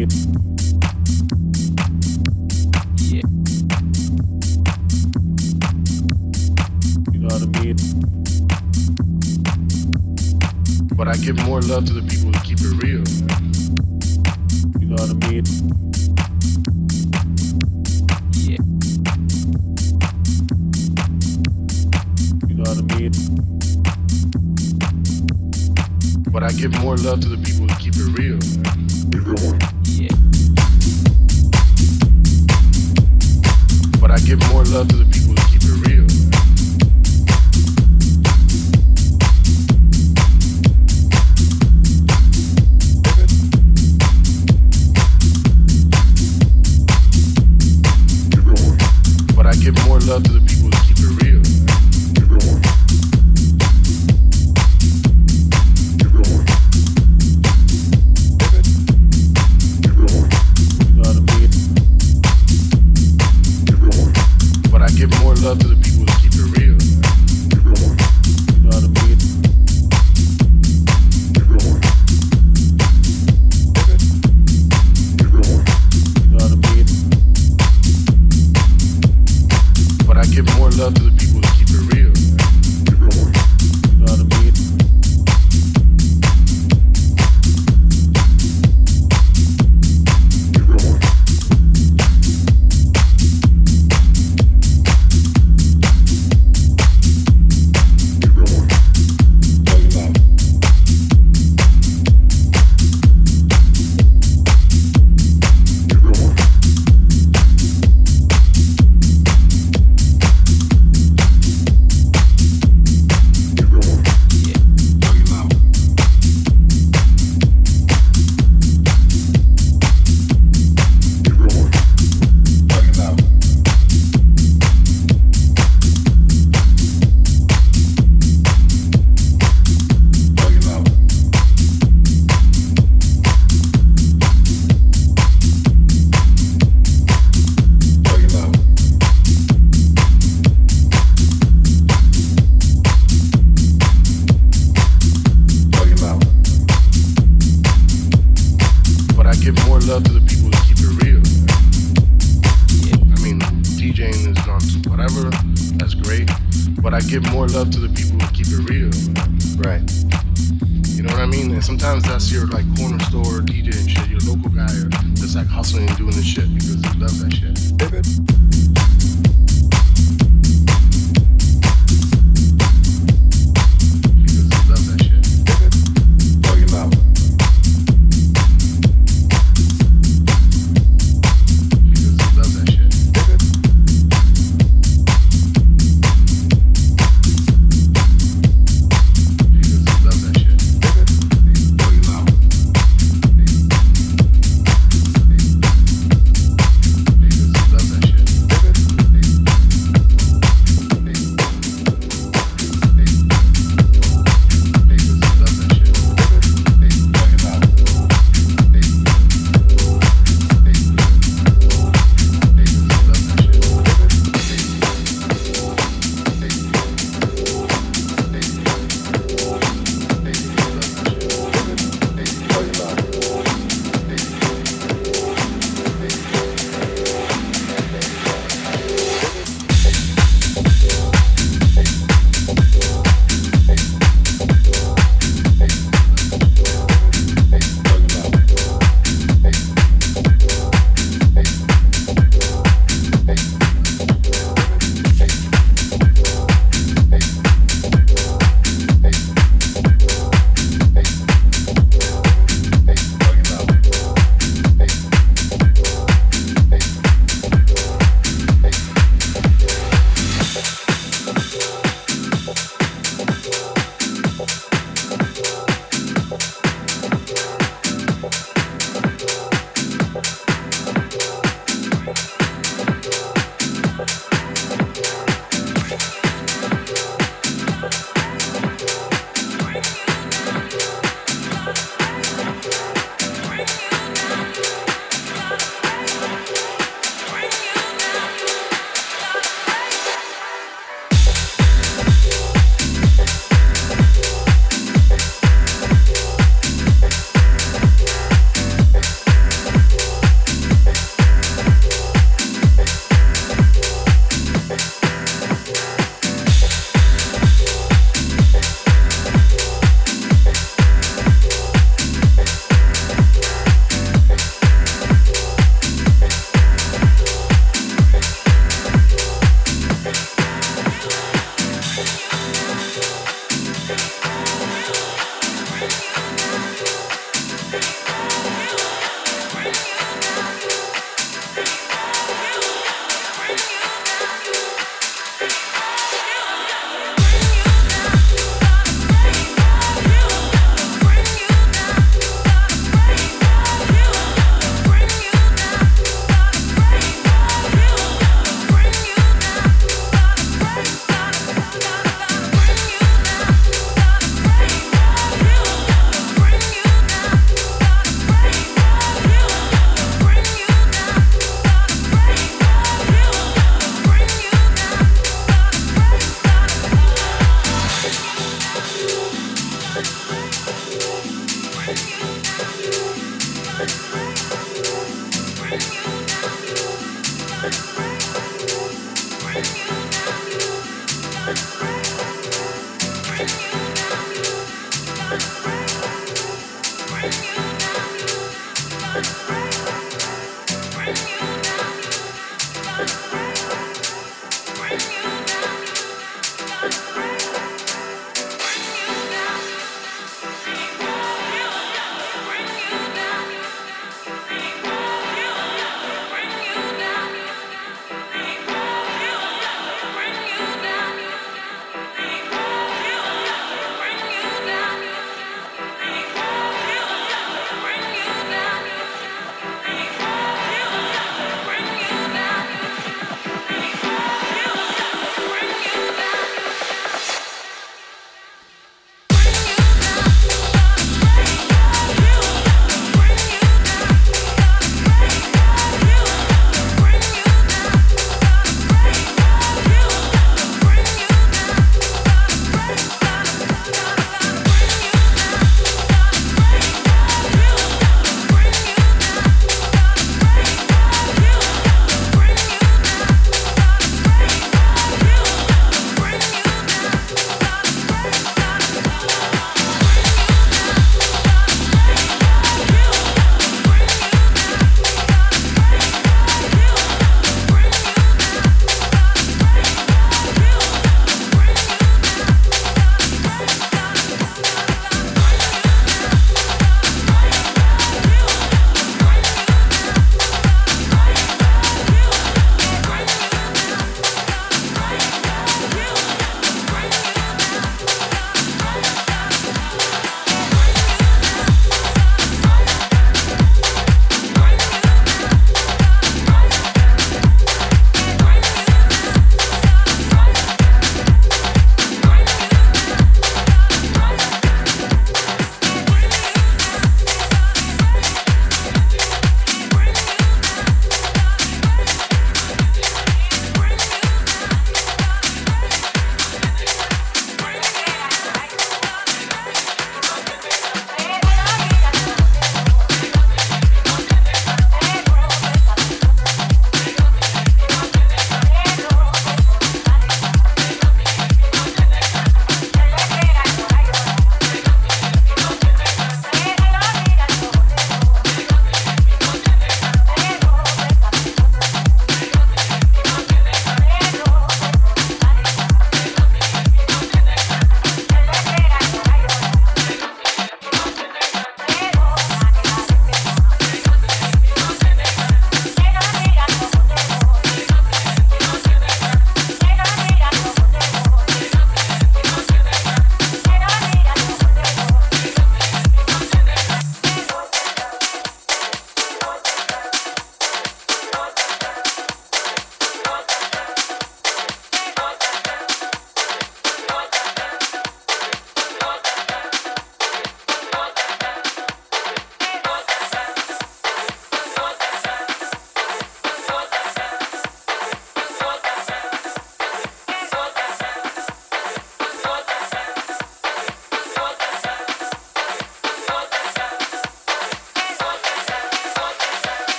Yeah. You know what I mean? But I give more love to the people who keep it real. You know what I mean? Yeah. You know what I mean? but I give more love to the people who keep it real. give more love to the sometimes that's your like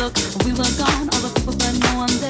look. We were gone, all the people, but no one there.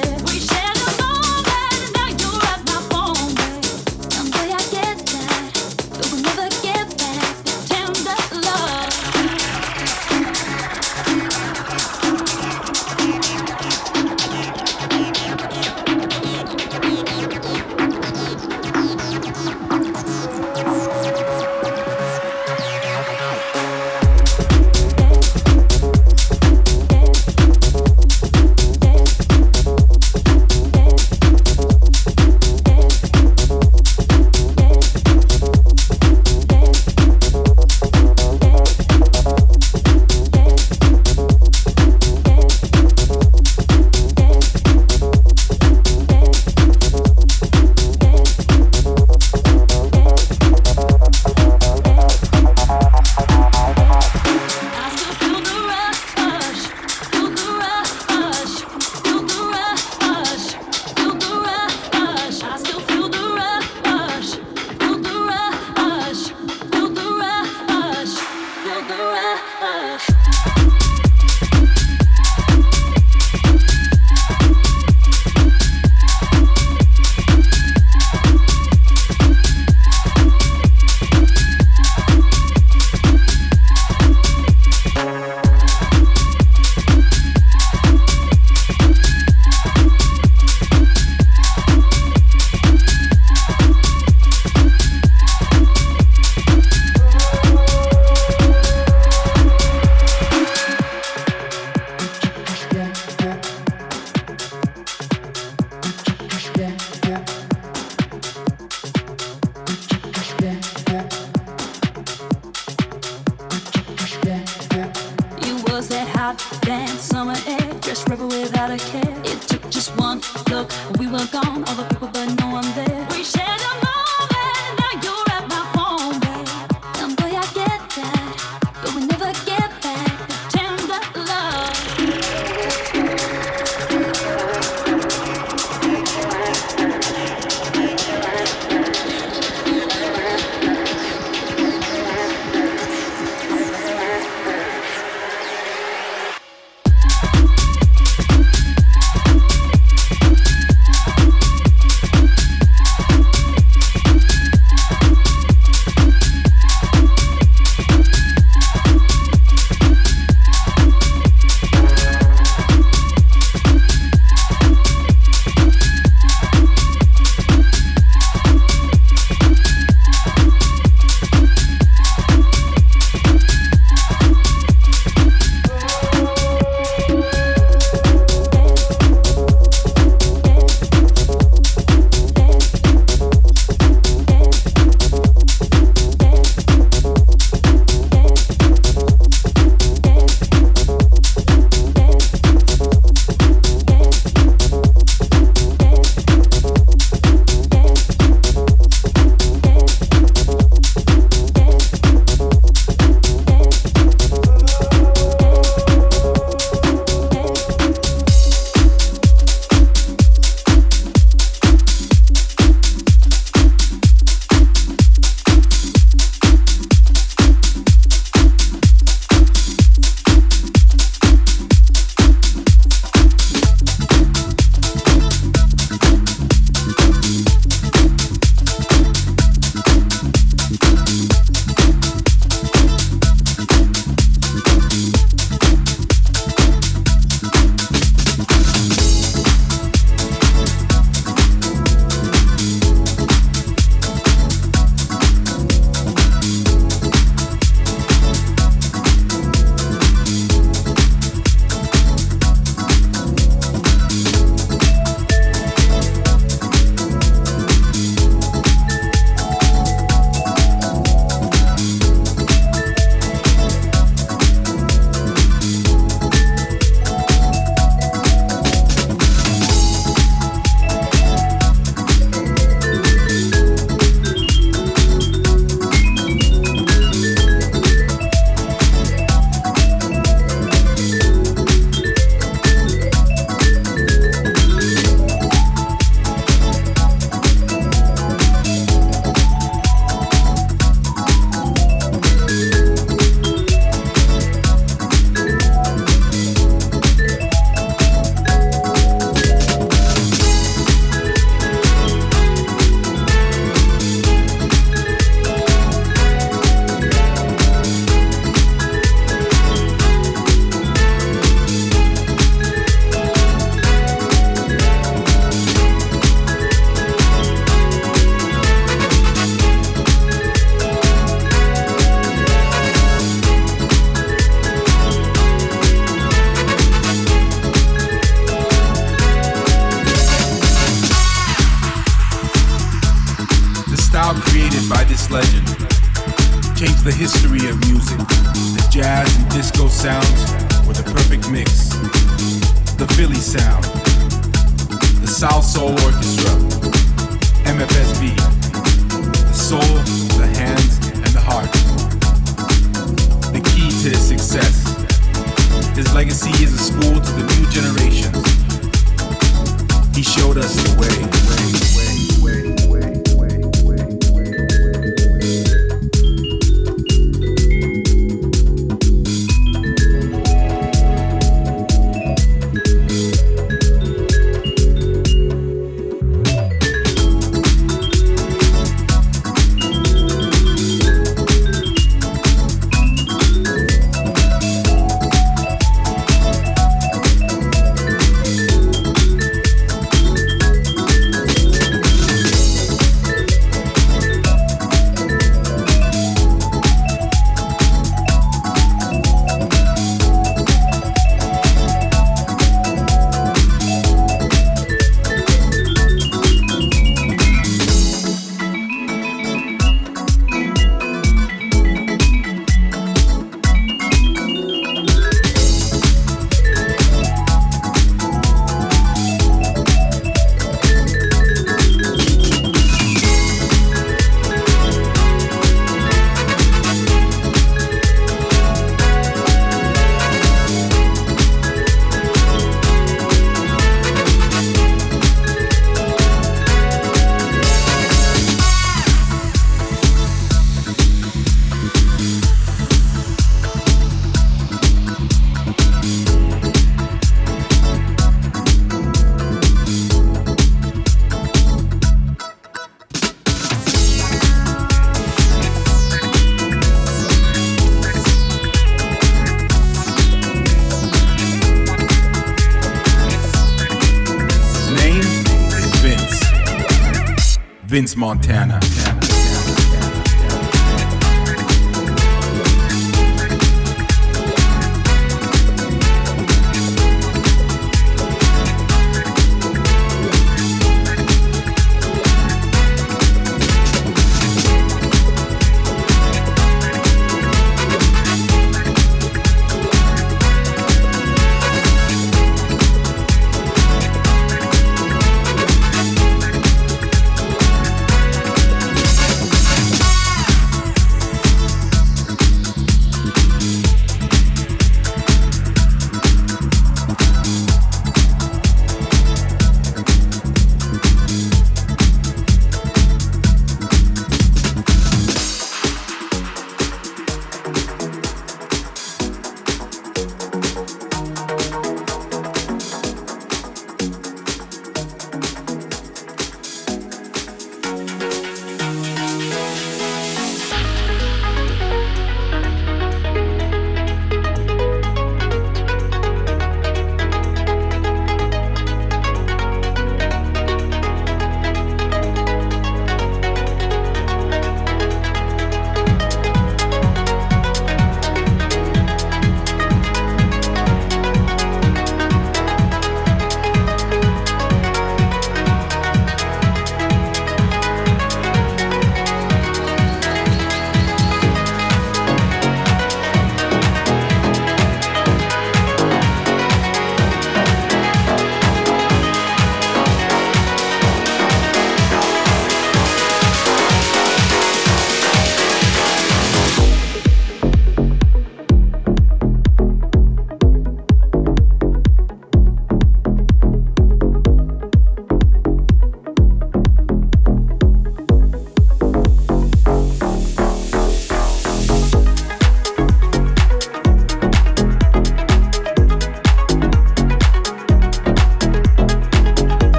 Montana.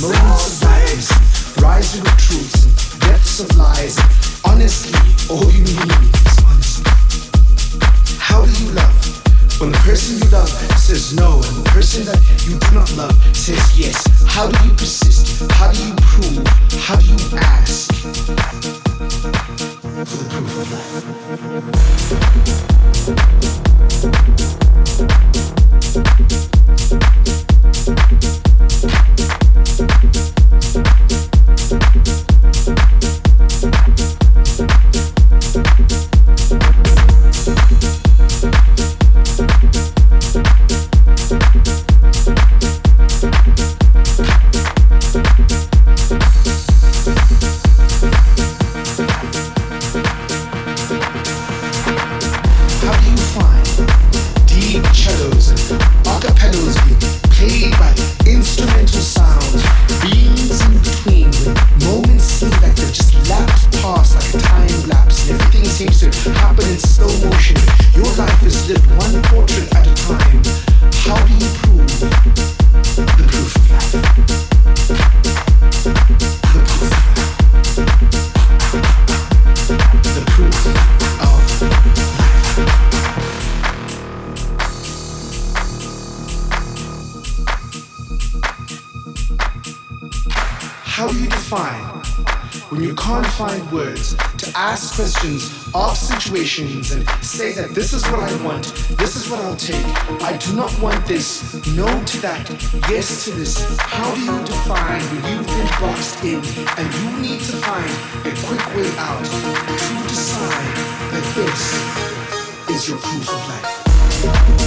Moments of rising of truths, depths of lies. Honestly, all you need is honesty. How do you love? When the person you love says no, and the person that you do not love says yes, how do you persist? How do you prove? How do you ask for the proof of life? That, yes to this. How do you define when you've been boxed in and you need to find a quick way out to decide that this is your proof of life?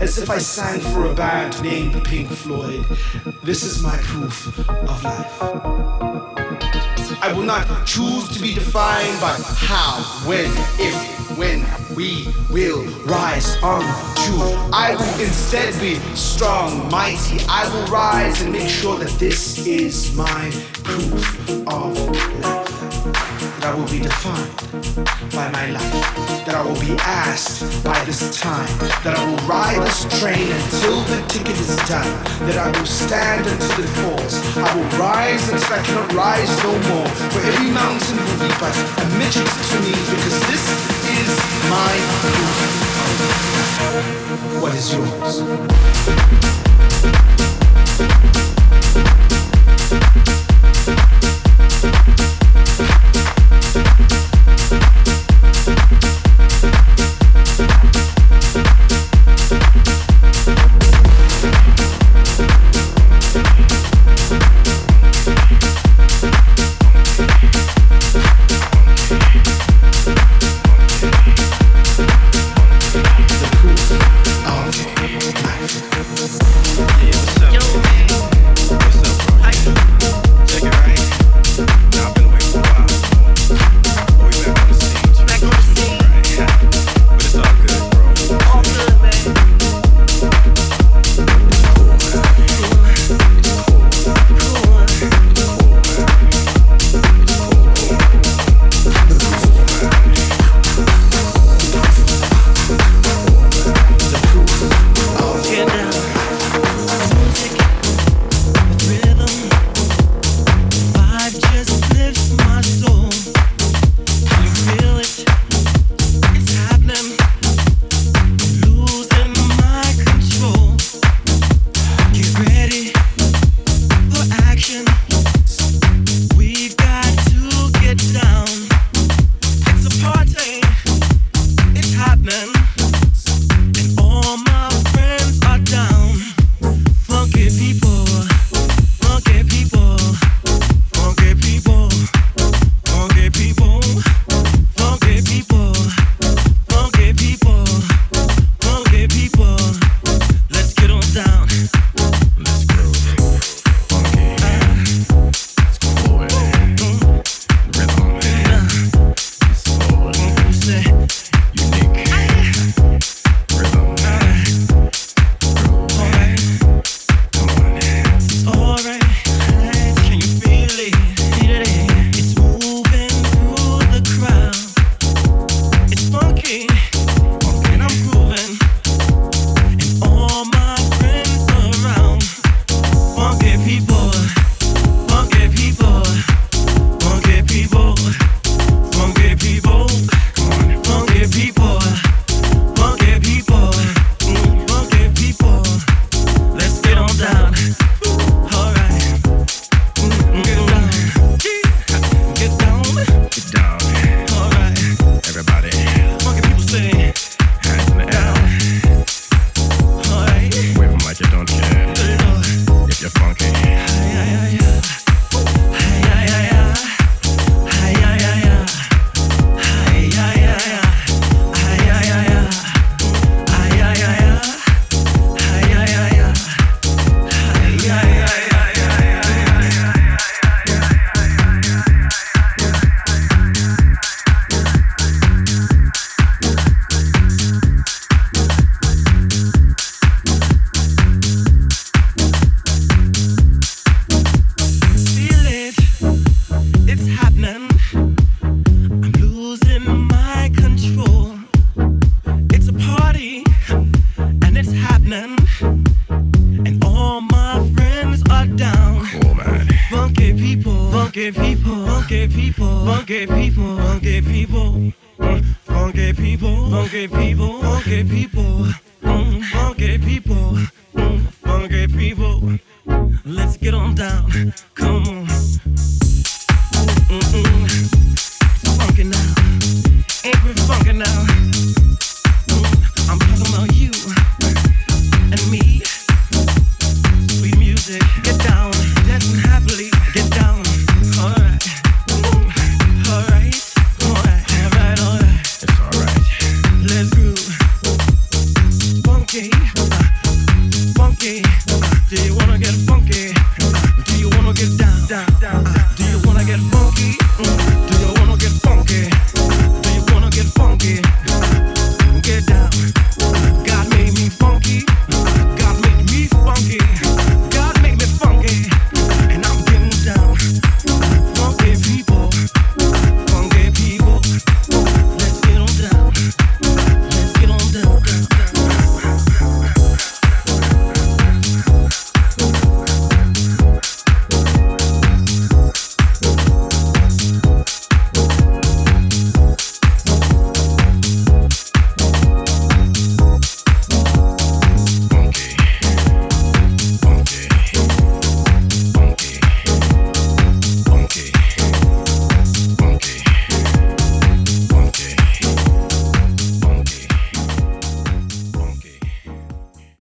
As if I sang for a band named Pink Floyd. This is my proof of life. I will not choose to be defined by how, when, if, when we will rise on to. I will instead be strong, mighty. I will rise and make sure that this is my proof of life. That I will be defined by my life. That I will be asked by this time. That I will ride this train until the ticket is done. That I will stand until it falls. I will rise until I cannot rise no more. For every mountain will be but a midget to me because this is my proof. What is yours?